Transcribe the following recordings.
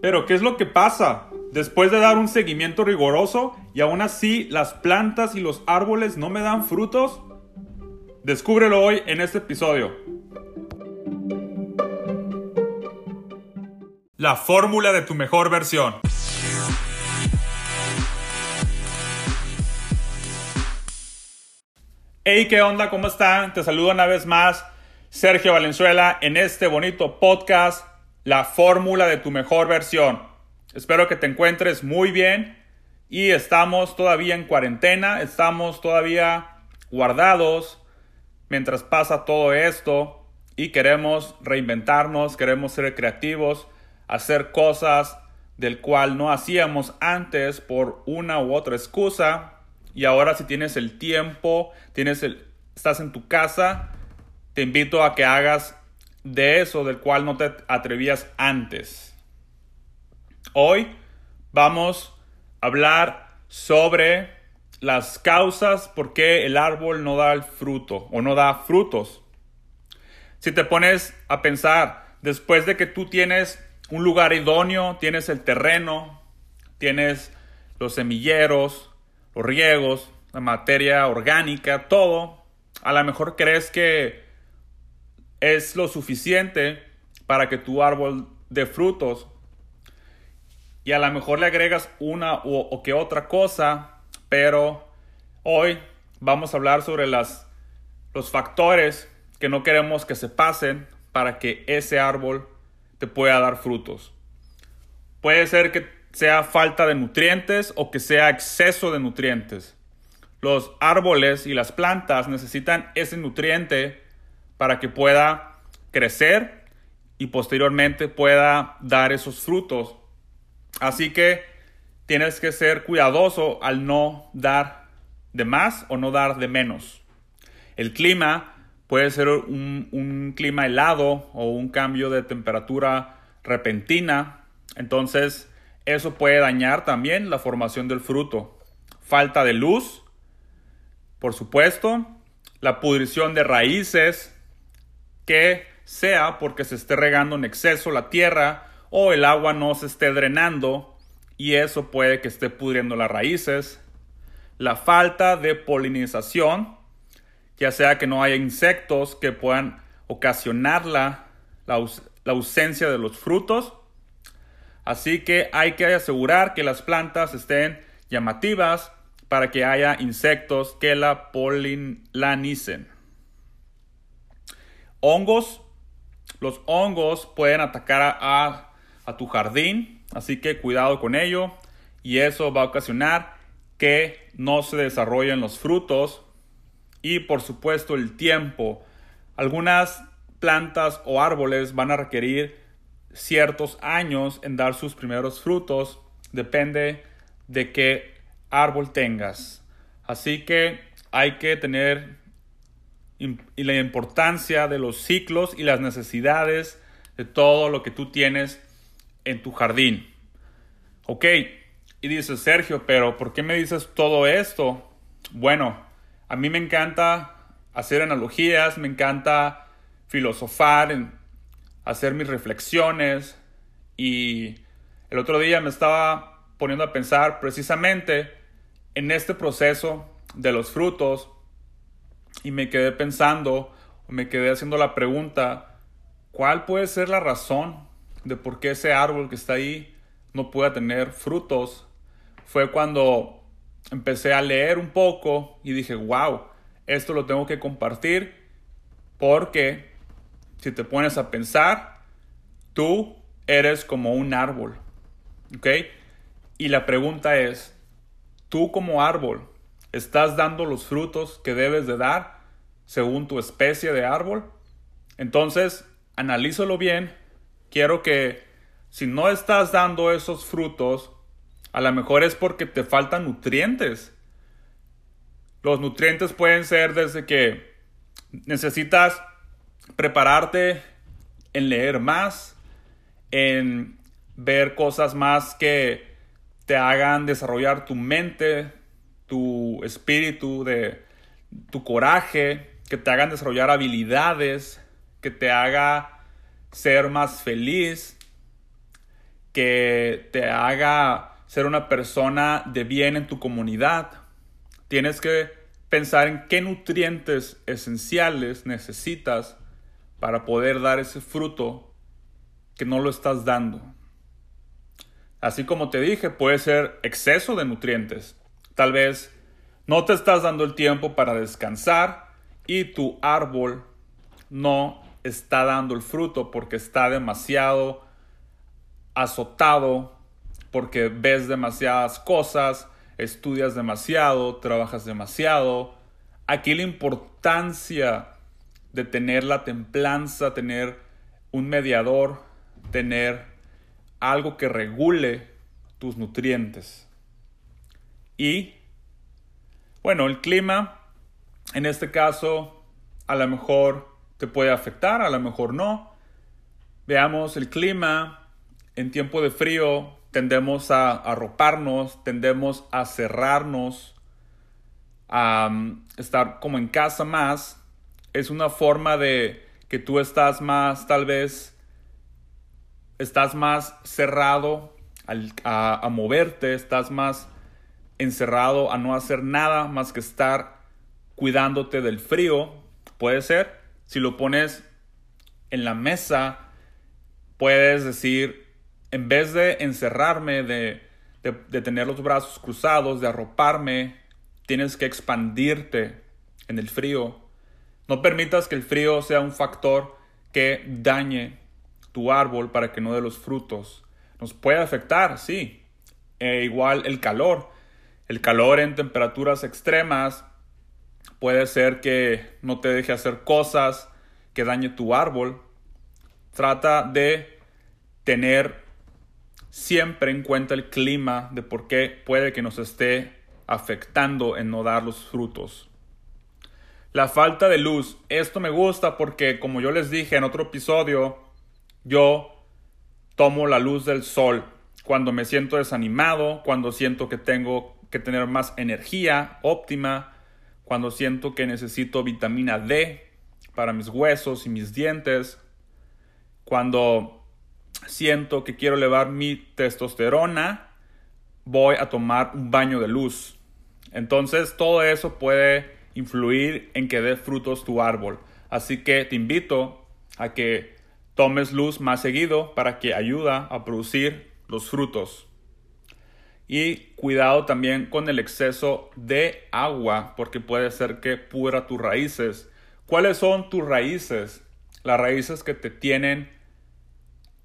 Pero ¿qué es lo que pasa? Después de dar un seguimiento riguroso y aún así las plantas y los árboles no me dan frutos? Descúbrelo hoy en este episodio. La fórmula de tu mejor versión. Hey, ¿qué onda? ¿Cómo están? Te saludo una vez más, Sergio Valenzuela, en este bonito podcast, La fórmula de tu mejor versión. Espero que te encuentres muy bien y estamos todavía en cuarentena, estamos todavía guardados mientras pasa todo esto y queremos reinventarnos, queremos ser creativos, hacer cosas del cual no hacíamos antes por una u otra excusa y ahora si tienes el tiempo, tienes el, estás en tu casa, te invito a que hagas de eso del cual no te atrevías antes. Hoy vamos a hablar sobre las causas por qué el árbol no da el fruto o no da frutos. Si te pones a pensar, después de que tú tienes un lugar idóneo, tienes el terreno, tienes los semilleros, los riegos, la materia orgánica, todo, a lo mejor crees que es lo suficiente para que tu árbol dé frutos. Y a lo mejor le agregas una o, que otra cosa, pero hoy vamos a hablar sobre las, los factores que no queremos que se pasen para que ese árbol te pueda dar frutos. Puede ser que sea falta de nutrientes o que sea exceso de nutrientes. Los árboles y las plantas necesitan ese nutriente para que pueda crecer y posteriormente pueda dar esos frutos. Así que tienes que ser cuidadoso al no dar de más o no dar de menos. El clima puede ser un, clima helado o un cambio de temperatura repentina. Entonces, eso puede dañar también la formación del fruto. Falta de luz, por supuesto, la pudrición de raíces, que sea porque se esté regando en exceso la tierra o el agua no se esté drenando y eso puede que esté pudriendo las raíces. La falta de polinización, ya sea que no haya insectos que puedan ocasionar la, la ausencia de los frutos Así que hay que asegurar que las plantas estén llamativas para que haya insectos que la polinicen. Hongos. Los hongos pueden atacar a, a tu jardín, así que cuidado con ello y eso va a ocasionar que no se desarrollen los frutos y por supuesto el tiempo. Algunas plantas o árboles van a requerir ciertos años en dar sus primeros frutos. Depende de qué árbol tengas. Así que hay que tener y la importancia de los ciclos y las necesidades de todo lo que tú tienes en tu jardín. Ok, y dices Sergio, pero ¿por qué me dices todo esto? Bueno, a mí me encanta hacer analogías, me encanta filosofar hacer mis reflexiones y el otro día me estaba poniendo a pensar precisamente en este proceso de los frutos y me quedé pensando, me quedé haciendo la pregunta, ¿cuál puede ser la razón de por qué ese árbol que está ahí no pueda tener frutos? Fue cuando empecé a leer un poco y dije, wow, esto lo tengo que compartir porque si te pones a pensar, tú eres como un árbol. ¿Ok? Y la pregunta es, ¿tú como árbol estás dando los frutos que debes de dar según tu especie de árbol? Entonces, analízalo bien. Quiero que si no estás dando esos frutos, a lo mejor es porque te faltan nutrientes. Los nutrientes pueden ser desde que necesitas prepararte en leer más, en ver cosas más que te hagan desarrollar tu mente, tu espíritu, de tu coraje, que te hagan desarrollar habilidades, que te haga ser más feliz, que te haga ser una persona de bien en tu comunidad. Tienes que pensar en qué nutrientes esenciales necesitas para poder dar ese fruto que no lo estás dando. Así como te dije, puede ser exceso de nutrientes. Tal vez no te estás dando el tiempo para descansar y tu árbol no está dando el fruto porque está demasiado azotado, porque ves demasiadas cosas, estudias demasiado, trabajas demasiado. Aquí la importancia de tener la templanza, tener un mediador, tener algo que regule tus nutrientes. Y, bueno, el clima, en este caso, a lo mejor te puede afectar, a lo mejor no. Veamos el clima. En tiempo de frío tendemos a arroparnos, tendemos a cerrarnos, a mm, estar como en casa más. Es una forma de que tú estás más, tal vez, estás más cerrado a, a moverte, estás más encerrado a no hacer nada más que estar cuidándote del frío. Puede ser. Si lo pones en la mesa, puedes decir, en vez de encerrarme, de, tener los brazos cruzados, de arroparme, tienes que expandirte en el frío. No permitas que el frío sea un factor que dañe tu árbol para que no dé los frutos. Nos puede afectar, sí. E igual el calor. El calor en temperaturas extremas Puede ser que no te deje hacer cosas que dañe tu árbol. Trata de tener siempre en cuenta el clima de por qué puede que nos esté afectando en no dar los frutos. La falta de luz. Esto me gusta porque, como yo les dije en otro episodio, yo tomo la luz del sol cuando me siento desanimado, cuando siento que tengo que tener más energía óptima, cuando siento que necesito vitamina D para mis huesos y mis dientes, cuando siento que quiero elevar mi testosterona, voy a tomar un baño de luz. Entonces todo eso puede influir en que dé frutos tu árbol. Así que te invito a que tomes luz más seguido para que ayuda a producir los frutos. Y cuidado también con el exceso de agua, porque puede ser que pudra tus raíces. ¿Cuáles son tus raíces? Las raíces que te tienen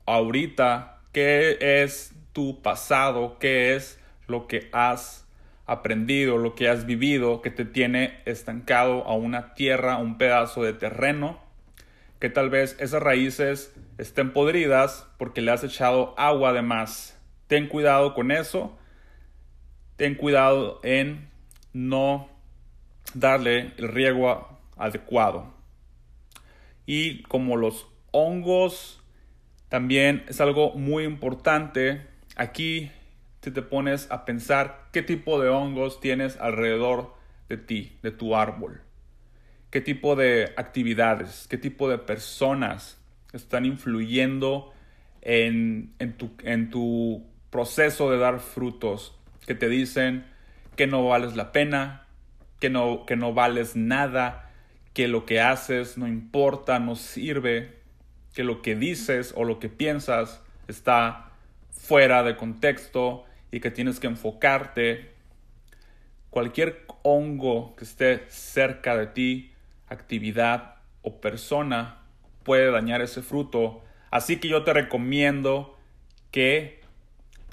ahorita. ¿Qué es tu pasado? ¿Qué es lo que has aprendido, lo que has vivido, que te tiene estancado a una tierra, a un pedazo de terreno? Que tal vez esas raíces estén podridas porque le has echado agua de más. Ten cuidado con eso ten cuidado en no darle el riego adecuado. Y como los hongos también es algo muy importante, aquí te, te pones a pensar qué tipo de hongos tienes alrededor de ti, de tu árbol. Qué tipo de actividades, qué tipo de personas están influyendo en, tu proceso de dar frutos que te dicen que no vales la pena, que no, que no vales nada, que lo que haces no importa, no sirve, que lo que dices o lo que piensas está fuera de contexto y que tienes que enfocarte. Cualquier hongo que esté cerca de ti, actividad o persona puede dañar ese fruto. Así que yo te recomiendo que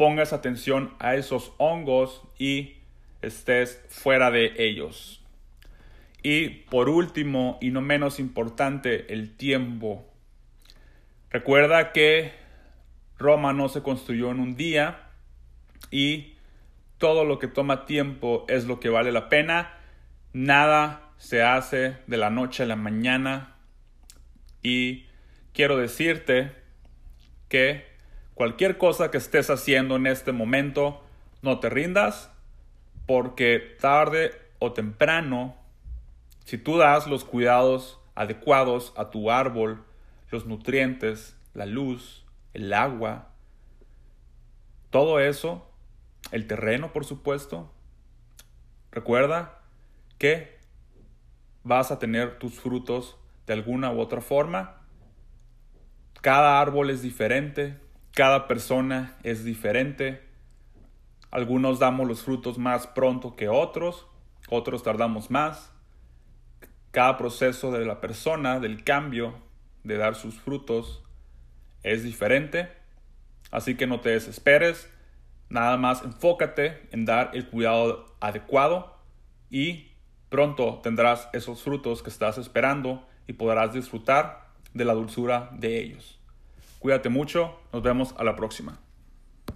pongas atención a esos hongos y estés fuera de ellos. Y por último, y no menos importante, el tiempo. Recuerda que Roma no se construyó en un día y todo lo que toma tiempo es lo que vale la pena. Nada se hace de la noche a la mañana. Y quiero decirte que Cualquier cosa que estés haciendo en este momento, no te rindas, porque tarde o temprano, si tú das los cuidados adecuados a tu árbol, los nutrientes, la luz, el agua, Todo eso, el terreno, por supuesto. Recuerda que vas a tener tus frutos de alguna u otra forma. Cada árbol es diferente, cada persona es diferente. Algunos damos los frutos más pronto que otros, otros tardamos más. Cada proceso de la persona, del cambio, de dar sus frutos, es diferente. Así que no te desesperes, nada más enfócate en dar el cuidado adecuado y pronto tendrás esos frutos que estás esperando y podrás disfrutar de la dulzura de ellos. Cuídate mucho, nos vemos a la próxima.